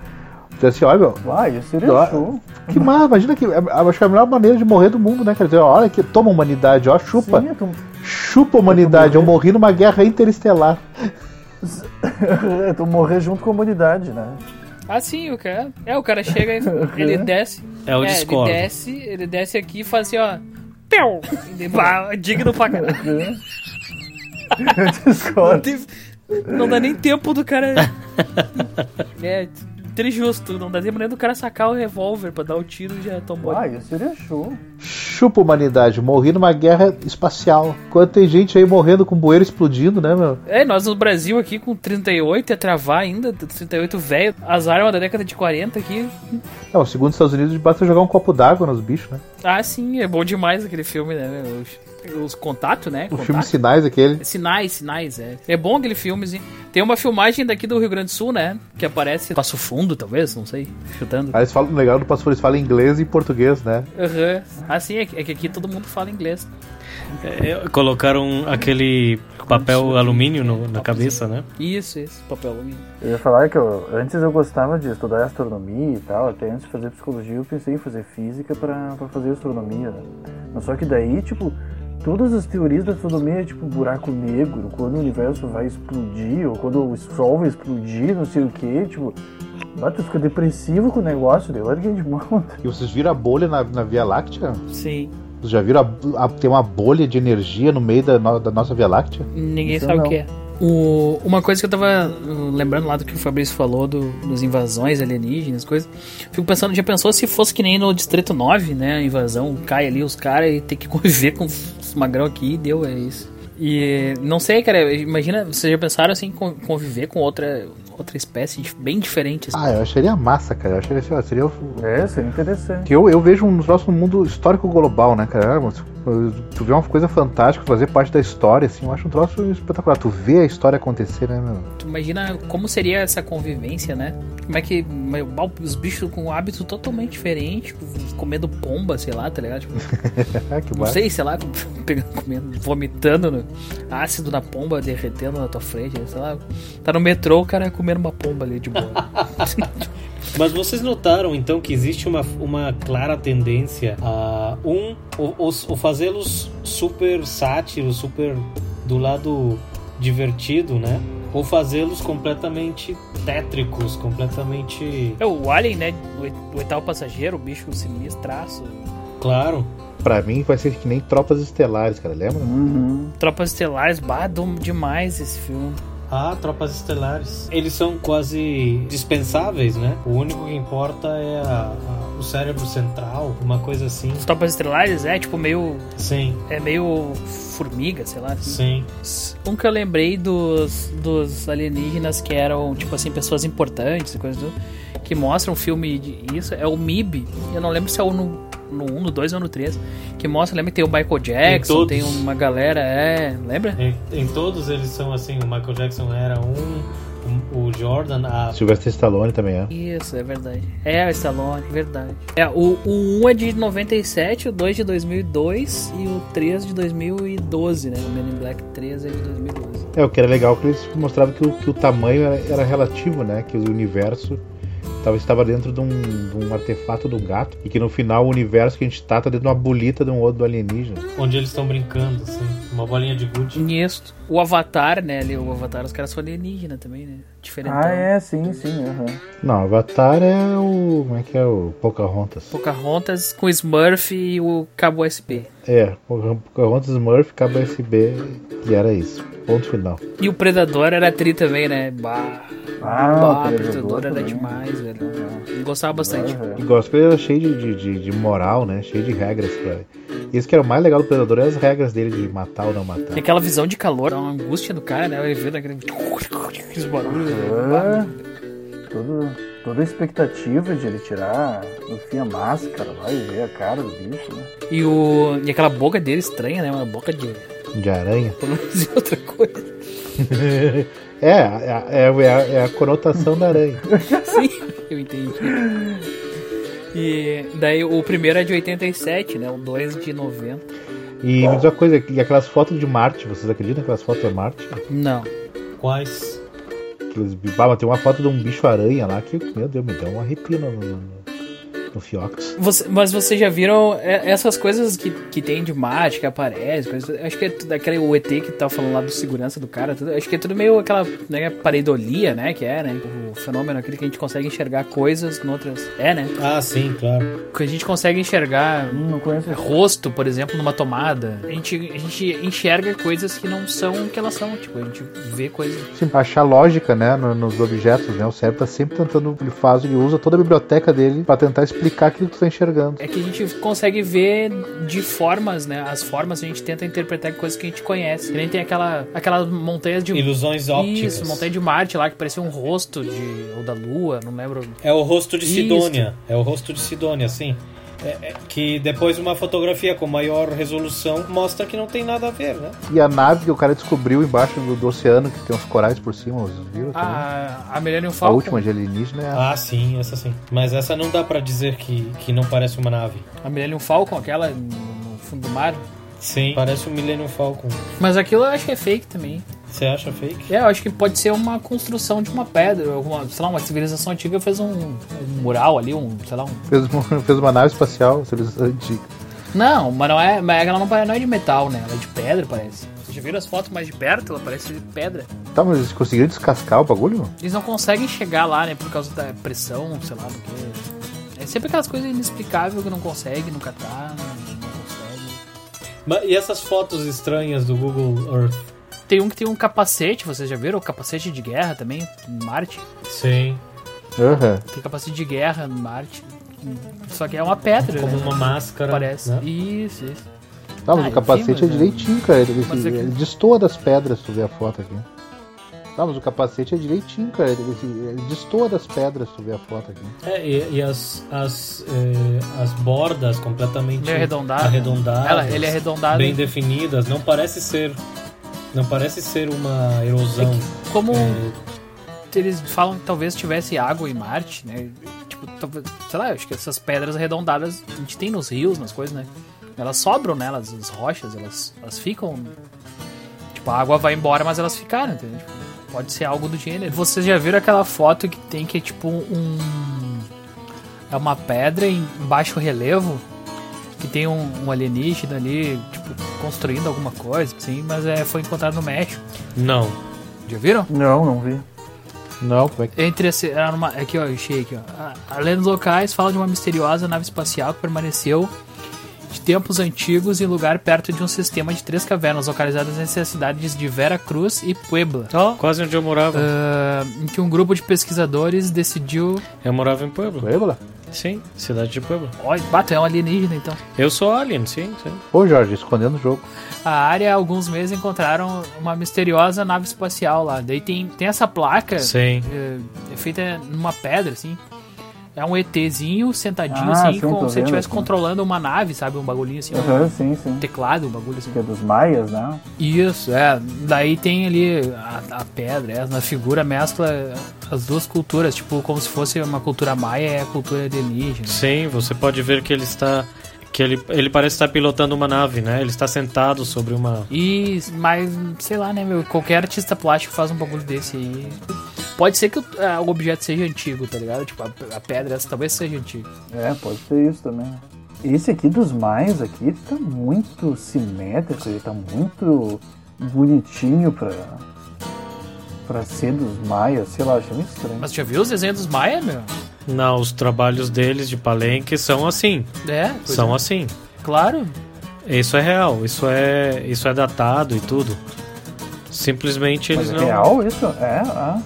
Tu assim, olha, meu. Uai, isso seria Ó, show. Que massa, imagina que. é- Acho que é a melhor maneira de morrer do mundo, né, cara? Dizer, olha que toma humanidade, ó, chupa. Sim, tu, Chupa humanidade, eu morri numa guerra interestelar. tu morrer junto com a humanidade, né? Ah, sim, o cara. É, o cara chega e ele desce. É o é, Discord. Ele desce, ele desce aqui e faz assim, ó. E pá, digno pra caralho. Discord. Não dá nem tempo do cara. é, trijusto. Não dá tempo nem do cara sacar o revólver pra dar o tiro e já tomou. Uai, isso seria show. Chupa humanidade, morri numa guerra espacial. Enquanto tem gente aí morrendo com bueiro explodindo, né, meu? É, nós no Brasil aqui com 38 ia travar ainda, 38 velho, as armas da década de 40 aqui. Não, segundo os Estados Unidos, basta jogar um copo d'água nos bichos, né? Ah, sim, é bom demais aquele filme, né? Os, os contatos, né? O Contato. filme Sinais, aquele. Sinais, sinais, é. É bom aquele filmezinho. Tem uma filmagem daqui do Rio Grande do Sul, né? Que aparece Passo Fundo, talvez, não sei, chutando. Aí eles falam, legal do Passo Fundo, eles falam inglês e português, né? Aham. Ah, sim, é que é que aqui todo mundo fala inglês. É, colocaram aquele papel alumínio no- na cabeça, né? Isso, isso, papel alumínio. Eu ia falar que eu, antes eu gostava de estudar astronomia e tal, até antes de fazer psicologia eu pensei em fazer física pra, pra fazer astronomia, né? Mas só que daí, tipo, todas as teorias da astronomia, tipo buraco negro, quando o universo vai explodir, ou quando o sol vai explodir, não sei o que, tipo. Mas tu fica depressivo com o negócio, daí larguei de mão. E vocês viram a bolha na, na Via Láctea? Sim. Vocês já viram a, a, tem uma bolha de energia no meio da, no- da nossa Via Láctea? Ninguém Isso sabe não. o que é. O, uma coisa que eu tava uh, lembrando lá do que o Fabrício falou do, dos invasões alienígenas, coisas. Fico pensando, já pensou se fosse que nem no Distrito 9, né? A invasão cai ali os caras e tem que conviver com magrão aqui e deu, é isso. E não sei, cara, imagina, vocês já pensaram assim, con- conviver com outra, outra espécie bem diferente? assim? Ah, eu acharia massa, cara. Eu acharia assim, ó, seria o- É, seria interessante. que eu, eu vejo um nosso mundo histórico global, né, cara? Tu vê uma coisa fantástica, fazer parte da história, assim, eu acho um troço espetacular. Tu vê a história acontecer, né, meu? Tu imagina como seria essa convivência, né? Como é que meu, os bichos com um hábito totalmente diferente, comendo pomba, sei lá, tá ligado? Tipo, Ah, que não sei, sei lá, pegando, comendo, vomitando no, ácido na pomba, derretendo na tua frente, sei lá. Tá no metrô, o cara comendo uma pomba ali de boa. Mas vocês notaram então que existe uma, uma clara tendência a um o, os- o fazê-los super sátiros, super do lado divertido, né? Ou fazê-los completamente tétricos, completamente. é o Alien, né? O, oit- o oitavo passageiro, o bicho sinistraço. Claro. Pra mim vai ser que nem Tropas Estelares, cara, lembra? Uhum. Tropas Estelares, badam demais esse filme. Ah, tropas estelares. Eles são quase dispensáveis, né? O único que importa é a- a- o cérebro central, uma coisa assim. Os Tropas Estelares é tipo meio. Sim, É meio formiga, sei lá. assim. sim. Um que eu lembrei dos, dos alienígenas que eram, tipo assim, pessoas importantes e coisas do, que mostram um filme de isso é o MIB. Eu não lembro se é o no, no 1, no 2 ou no 3. Que mostra, lembra que tem o Michael Jackson, todos. tem uma galera, é. Lembra? Em, em todos eles são assim, o Michael Jackson era um, um- o Jordan, a Sylvester Stallone também é. Isso, é verdade. É, o Stallone, verdade. É, o, o 1 é de 97, o 2 de 2002 e o 3 de 2012, né? O Men in Black 3 é de 2012. É, o que era legal que eles mostravam que o, que o tamanho era, era relativo, né? Que o universo tava, estava dentro de um, de um artefato do gato. E que no final o universo que a gente tá tá dentro de uma bolita de um outro do alienígena. onde eles estão brincando, assim, uma bolinha de gude. Isso. O Avatar, né? Ali, o Avatar, os caras são alienígena também, né? Diferente. Ah, é, sim, sim. aham. Não, Avatar é o. Como é que é? O Pocahontas. Pocahontas com Smurf e o cabo USB. É, Pocahontas Smurf, cabo USB. E era isso. Ponto final. E o Predador era tri também, né? Bah, Ah, bah, o o Predador Predador era também. demais, velho. Eu gostava bastante. E gosto que ele era cheio de, de, de, de moral, né? Cheio de regras. Pra... E isso que era o mais legal do Predador é as regras dele de matar ou não matar. E aquela visão de calor, uma angústia do cara, né? Ele vê daquele... aqueles barulhos. É, todo, toda a expectativa de ele tirar, enfim, a máscara lá e ver a cara do bicho, né? E, o, e aquela boca dele estranha, né? Uma boca de. De aranha. Por não dizer outra coisa. É, é, é, é a, é a conotação da aranha. Sim, eu entendi. E daí o primeiro é de 87, né? O 2 de 90. E me diz uma coisa, e aquelas fotos de Marte, vocês acreditam naquelas fotos de Marte? Não. Quais? Aqueles, ah, mas tem uma foto de um bicho aranha lá que, meu Deus, me dá um arrepio no, no, no fiox. Você- mas vocês já viram é, essas coisas que, que tem de que aparece, coisas- acho que é tudo aquele o ET que tá falando lá do segurança do cara, tudo- acho que é tudo meio aquela né, pareidolia, né, que é, né, o fenômeno aquele que a gente consegue enxergar coisas noutras, é, né, Ah, sim, claro. que a gente consegue enxergar Hum, conheço. rosto, por exemplo, numa tomada, a gente, a gente enxerga coisas que não são o que elas são, tipo, a gente vê coisas Sim, achar lógica, né, no- nos objetos, né? O cérebro tá sempre tentando, ele faz, ele usa toda a biblioteca dele pra tentar explicar aquilo que tu tá enxergando. É que a gente consegue ver de formas, né? As formas a gente tenta interpretar coisas que a gente conhece. Que nem tem aquela, aquela montanha de. Ilusões ópticas. Isso, montanha de Marte lá que parecia um rosto de. ou da Lua, não lembro. É o rosto de Isso. Sidônia. É o rosto de Sidônia, sim. É- é que depois uma fotografia com maior resolução mostra que não tem nada a ver, né? E a nave que o cara descobriu embaixo do, do oceano, que tem uns corais por cima, vocês viram? também? A, a Millennium a Falcon. última de alienígena é a... Ah, sim, essa sim. Mas essa não dá pra dizer que, que não parece uma nave. A Millennium Falcon, aquela no no fundo do mar. Sim. Parece um Millennium Falcon. Mas aquilo eu acho que é fake também. Você acha fake? É, eu acho que pode ser uma construção de uma pedra. Alguma, sei lá, uma civilização antiga fez um, um mural ali, um, sei lá, um. Fez, uma, fez uma nave espacial, civilização antiga. Não, mas não é. Mas ela não, pare- não é de metal, né? Ela é de pedra, parece. Vocês já viram as fotos mais de perto? Ela parece de pedra. Tá, mas eles conseguiram descascar o bagulho? Eles não conseguem chegar lá, né? Por causa da pressão, sei lá, porque. É sempre aquelas coisas inexplicáveis que não consegue nunca tá, não, consegue. E essas fotos estranhas do Google Earth? Tem um que tem um capacete, vocês já viram? O capacete de guerra também, em Marte. Sim. Aham. Tem capacete de guerra em Marte. Só que é uma pedra, Como né? uma máscara. Parece. né? Isso, isso. Tá, mas Ah, o capacete enfim, é mas é- direitinho, cara. Ele, é que- ele destoa das pedras, se tu ver a foto aqui. Tá, mas o capacete é direitinho, cara. Ele, ele destoa das pedras, se tu ver a foto aqui. É, e, e as, as, eh, as bordas completamente Ele arredondado. arredondadas, Ela, ele é arredondado. bem definidas. Não parece ser. Não parece ser uma erosão. Como É, eles falam que talvez tivesse água em Marte, né? Tipo, talvez, sei lá, eu acho que essas pedras arredondadas a gente tem nos rios, nas coisas, né? Elas sobram nelas, as rochas, elas, elas ficam. Tipo, a água vai embora, mas elas ficaram, entendeu? Tipo, pode ser algo do gênero. Vocês já viram aquela foto que tem que é tipo um. É uma pedra em baixo relevo que tem um, um alienígena ali, tipo, construindo alguma coisa, assim, mas é, foi encontrado no México. não. Já viram? Não, não vi. Não, como é que. Entre esse, era uma, aqui ó, eu achei aqui ó. A- a lendas locais falam de uma misteriosa nave espacial que permaneceu tempos antigos em lugar perto de um sistema de três cavernas localizadas entre as cidades de Vera Cruz e Puebla. Ó, quase onde eu morava. Ah, em que um grupo de pesquisadores decidiu. Eu morava em Puebla. Puebla? Sim, cidade de Puebla. Olha, bato, é um alienígena então. Eu sou alien, sim, sim. Ô, Jorge, escondendo o jogo. A área, há alguns meses, encontraram uma misteriosa nave espacial lá. Daí tem, tem essa placa Sim. é, é feita numa pedra, assim. É um ETzinho sentadinho, Ah, assim, sim, como se estivesse controlando uma nave, sabe? Um bagulhinho assim, um Aham, sim, sim. teclado, um bagulho assim. Que é dos maias, né? Isso, é. Daí tem ali a, a pedra, é, na figura mescla as duas culturas, tipo, como se fosse uma cultura maia e a cultura alienígena. Sim, você pode ver que ele está. Que ele, ele parece estar pilotando uma nave, né? Ele está sentado sobre uma. E, mas, sei lá, né, meu? Qualquer artista plástico faz um bagulho desse aí. Pode ser que o, ah, o objeto seja antigo, tá ligado? Tipo, a, a pedra essa talvez seja antiga. É, pode ser isso também. Esse aqui dos mais aqui tá muito simétrico, ele tá muito bonitinho pra, pra ser dos maias, sei lá, achei muito estranho. Mas já viu os desenhos dos Maia, meu? Não, os trabalhos deles de palenque são assim. É, São é. assim. Claro. Isso é real, isso é, isso é datado e tudo. Simplesmente Mas eles é não. real isso? É, ah.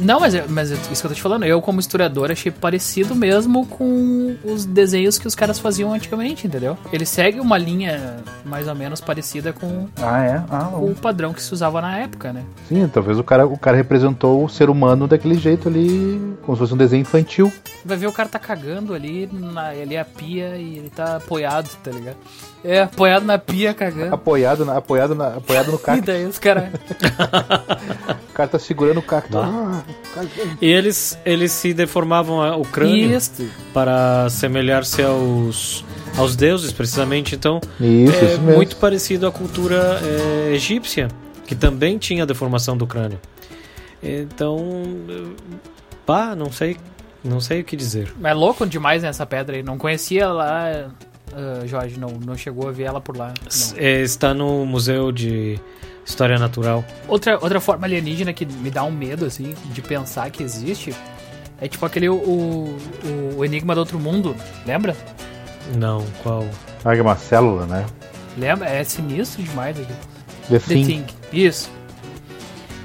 Não, mas, é- mas isso que eu tô te falando. Eu, como historiador, achei parecido mesmo com os desenhos que os caras faziam antigamente, entendeu? Ele segue uma linha mais ou menos parecida com, Ah, é? Ah, com o padrão que se usava na época, né? Sim, talvez o cara, o cara representou o ser humano daquele jeito ali, como se fosse um desenho infantil. Vai ver o cara tá cagando ali, na, ali é a pia e ele tá apoiado, tá ligado? É, apoiado na pia cagando. Apoiado, na, apoiado, na, apoiado no E cacto. daí os caras. O cara tá segurando o cacto. Ah, E eles, eles se deformavam a- o crânio Isso. para semelhar-se aos, aos deuses, precisamente. Então, Isso, é isso muito parecido à cultura é, egípcia, que também tinha deformação do crânio. Então, pá, não sei, não sei o que dizer. É louco demais essa pedra aí. Não conhecia lá, ah, Jorge, não, não chegou a ver ela por lá. não. É, está no Museu de História Natural. Outra, outra forma alienígena que me dá um medo, assim, de pensar que existe, é tipo aquele, o, o, o Enigma do Outro Mundo, lembra? Não, qual? Ah, que é uma célula, né? Lembra? É sinistro demais aqui. The The Thing Thing, isso.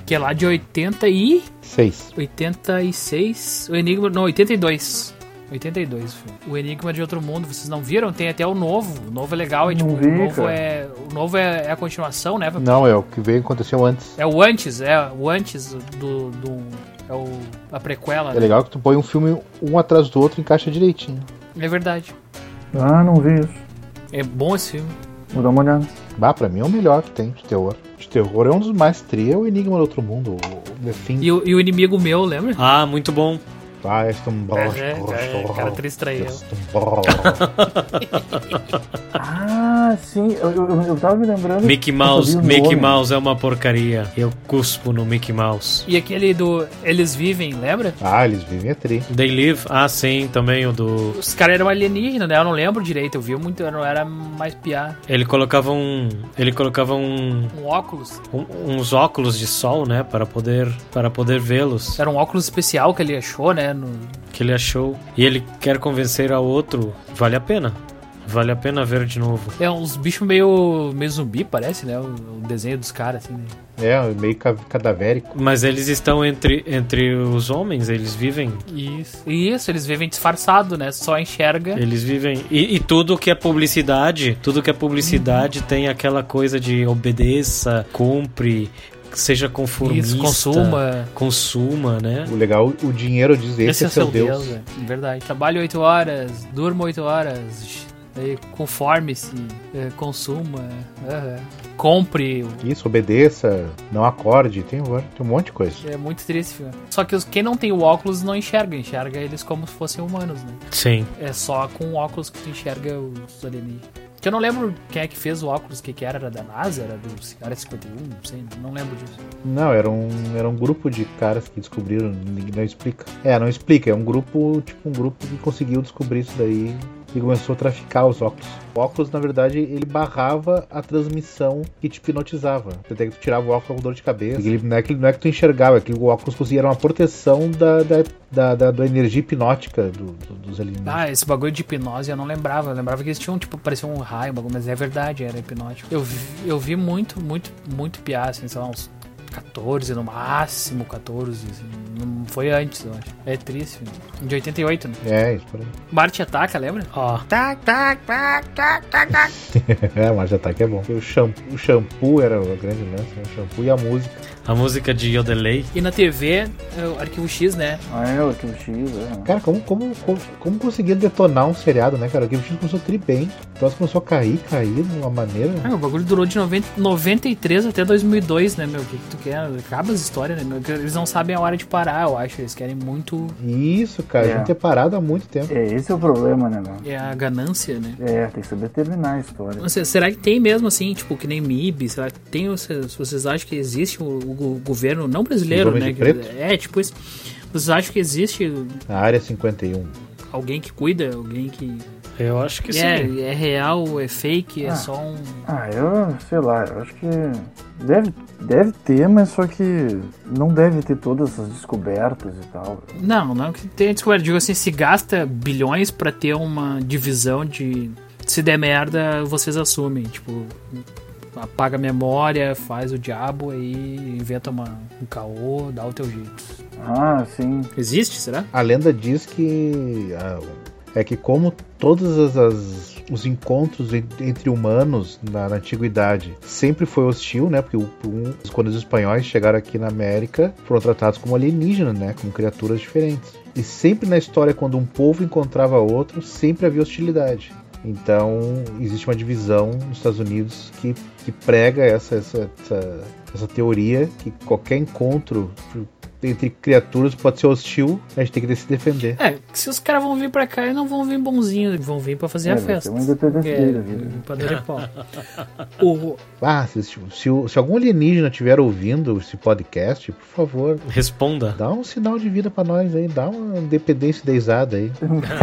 Que é lá de 80 e... 6. 86, o Enigma, não, 82. 82. filho. O Enigma de Outro Mundo, vocês não viram? Tem até o novo. O novo é legal, é Não tipo, vi, o novo cara. é, o novo é, é a continuação, né? Não, é o que veio aconteceu antes. É o antes, é o antes do, do é o a prequela. É né? legal que tu põe um filme um atrás do outro e encaixa direitinho. É verdade. Ah, não vi isso. É bom esse filme. Vou dar uma olhada. Bah, pra mim é o melhor que tem de terror. De terror é um dos mais tri, é o Enigma do Outro Mundo, o The Thing. E o, e o inimigo meu, lembra? Ah, muito bom. É É, é, tristranho. Este é um Ah, Ah, sim, eu, eu, eu tava me lembrando. Mickey Mouse, Mickey nome. Mouse é uma porcaria. Eu cuspo no Mickey Mouse. E aquele do Eles Vivem, lembra? Ah, eles vivem a tri. They Live, ah sim, também o do. Os caras eram alienígenas, né? Eu não lembro direito, eu vi muito, eu não era mais piar. Ele colocava um. Ele colocava um, Um óculos. um- uns óculos de sol, né? Para poder, para poder vê-los. Era um óculos especial que ele achou, né? No... Que ele achou. E ele quer convencer a outro. Vale a pena. Vale a pena ver de novo. É uns bichos meio, meio zumbi, parece, né? O, o desenho dos caras, assim. Né? É, meio ca- cadavérico. Mas eles estão entre, entre os homens, eles vivem. Isso. Isso, eles vivem disfarçado, né? Só enxerga. Eles vivem. E, e tudo que é publicidade, tudo que é publicidade tem aquela coisa de obedeça, cumpre, seja conformista. Isso, consuma. Consuma, né? O legal, o dinheiro diz esse, é seu Deus. é. Verdade. Trabalhe 8 horas, durma 8 horas, aí conforme-se, é, consuma, aham. compre. Isso, obedeça, não acorde, tem, um- tem um monte de coisa. É muito triste, filho. Só que os, quem não tem o óculos não enxerga, enxerga eles como se fossem humanos, né? Sim. É só com o óculos que tu enxerga os alienígenas. Que eu não lembro quem é que fez o óculos, que, que era, era da NASA, era do Área 51, não sei, não lembro disso. Não, era um, era um grupo de caras que descobriram, ninguém não explica. É, não explica, é um grupo, tipo um grupo que conseguiu descobrir isso daí e começou a traficar os óculos. O óculos, na verdade, ele barrava a transmissão que te hipnotizava. Tem que tu tirava o óculos com dor de cabeça. Ele, não, é que, não é que tu enxergava, é que o óculos conseguia uma proteção da, da, da, da- da energia hipnótica do- do- dos alienígenas. Ah, esse bagulho de hipnose eu não lembrava. Eu lembrava que eles tinham, tipo, parecia um raio, mas é verdade, era hipnótico. Eu vi, eu vi muito, muito, muito piar, assim, sei lá, uns 14, no máximo 14, assim. Não foi antes, eu acho. É triste, filho. De 88, né? É, isso por aí. Marte Ataca, lembra? Ó. é, mas ataque é bom. O shampoo, o shampoo era o grande lance, né? o shampoo e a música. A música de Yodelay. E na TV, é o Arquivo X, né? Ah, é, o Arquivo X, é. Cara, como, como, como, como conseguia detonar um seriado, né, cara? O Game X começou a tri bem. O troço começou a cair, cair de uma maneira. Ah, o bagulho durou de 90, 93 até 2002, né, meu? O que, que tu quer? Acaba as histórias, né, meu? Eles não sabem a hora de parar, eu acho. Eles querem muito. Isso, cara, É. a gente ter parado há muito tempo. É, esse é o problema, né, meu? É a ganância, né? É, tem que saber terminar a história. Sei, será que tem mesmo assim, tipo, que nem MIB? Será que tem? Vocês, vocês acham que existe o, o governo, não brasileiro, né? de que- é, tipo isso. Vocês acham que existe Na área 51. alguém que cuida? Alguém que. Eu acho que sim. É, é real, é fake, é Ah. só um. Ah, eu sei lá, eu acho que deve, deve ter, mas só que não deve ter todas essas descobertas e tal. Não, não que tenha descoberto. Digo assim, se gasta bilhões pra ter uma divisão de. Se der merda, vocês assumem. Tipo, apaga a memória, faz o diabo aí, inventa uma, um caô, dá o teu jeito. Ah, sim. Existe, será? A lenda diz que ah, é que como todos as, as- os encontros en- entre humanos na, na antiguidade sempre foi hostil, né? Porque um- quando os espanhóis chegaram aqui na América foram tratados como alienígenas, né? Como criaturas diferentes. E sempre na história quando um povo encontrava outro, sempre havia hostilidade. Então existe uma divisão nos Estados Unidos que, que prega essa, essa, essa, essa teoria que qualquer encontro entre criaturas pode ser hostil, a gente tem que se defender. É, se os caras vão vir pra cá, eles não vão vir bonzinhos, vão vir pra fazer É, a festa. uma É, da vida. pra dar pau. o, Ah, se, se, se algum alienígena estiver ouvindo esse podcast, por favor, Responda. dá um sinal de vida pra nós aí, dá uma independência deisada aí.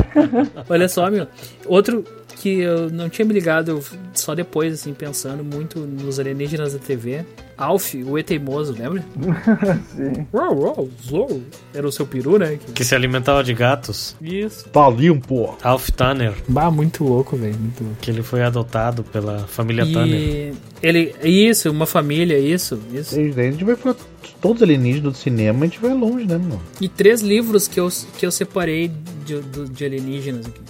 olha só, meu. Outro que eu não tinha me ligado eu só depois, assim, pensando muito nos alienígenas da TV. Alf, o E Teimoso, lembra? Sim. Uau, uau, uau. Era o seu peru, né? Que se alimentava de gatos. Isso. Tá limpo! Alf Tanner, Bah, muito louco, velho, muito louco. que ele foi adotado pela família Tanner. E ele, isso, uma família, isso, isso. E daí a gente vai falar todos os alienígenas do cinema, a gente vai longe, né, mano? E três livros que eu, que eu separei de, do- de alienígenas aqui.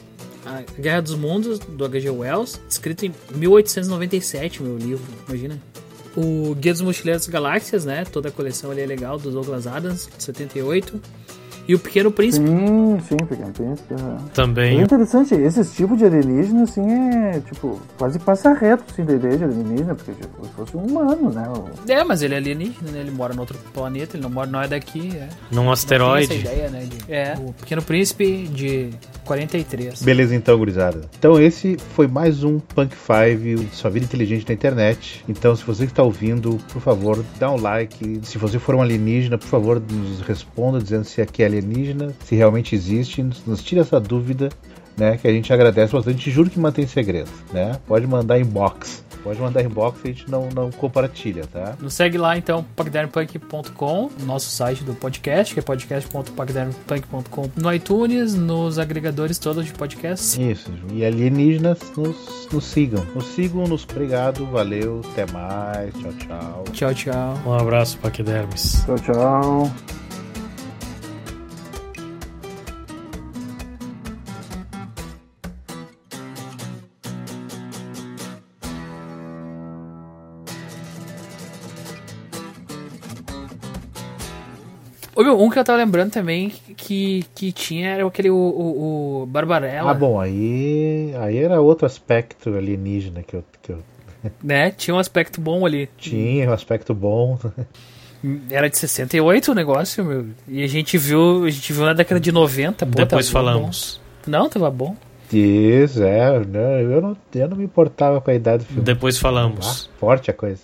A Guerra dos Mundos, do H.G. Wells, escrito em 1897, meu livro, imagina. O Guia dos Mochileiros das Galáxias, né? Toda a coleção ali é legal, do Douglas Adams, de 78. E o Pequeno Príncipe. Sim, sim, Pequeno Príncipe. uhum. Também. É interessante, esses tipos de alienígena, assim, é, tipo, quase passa reto, assim, da ideia de alienígena, porque, tipo, se fosse um humano, né? É, mas ele é alienígena, né? Ele mora no outro planeta, ele não mora, não é daqui, é. Num Não asteroide. tem essa ideia, né? de- é, o Pequeno Príncipe de 43. Beleza então, gurizada. Então esse foi mais um Punk 5, sua vida inteligente na internet. Então se você que está ouvindo, por favor, dá um like. Se você for um alienígena, por favor, nos responda dizendo se aqui é alienígena, se realmente existe, nos, nos tira essa dúvida, né? Que a gente agradece bastante. Juro que mantém segredo, né? Pode mandar inbox. Pode mandar inbox e a gente não, não compartilha, tá? Nos segue lá então, pacdernpunk.com, nosso site do podcast, que é podcast.pacdernpunk.com, no iTunes, nos agregadores todos de podcasts. Isso. E alienígenas nos, nos sigam. Nos sigam, nos obrigado, valeu, até mais, tchau, tchau. Tchau, tchau. Um abraço, Paquidermes. Tchau, tchau. Ô, meu, um que eu tava lembrando também que, que tinha era aquele o, o, o Barbarella, Ah, bom, aí, aí era outro aspecto alienígena que eu, que eu né? Tinha um aspecto bom ali. tinha, um aspecto bom. Era de 68 o negócio, meu. E a gente viu, a gente viu na década de 90. Pô, Depois falamos. bom. Não, tava bom. Isso, é, não, eu, não, eu não me importava com a idade do filme. Depois falamos. Ah, forte a coisa.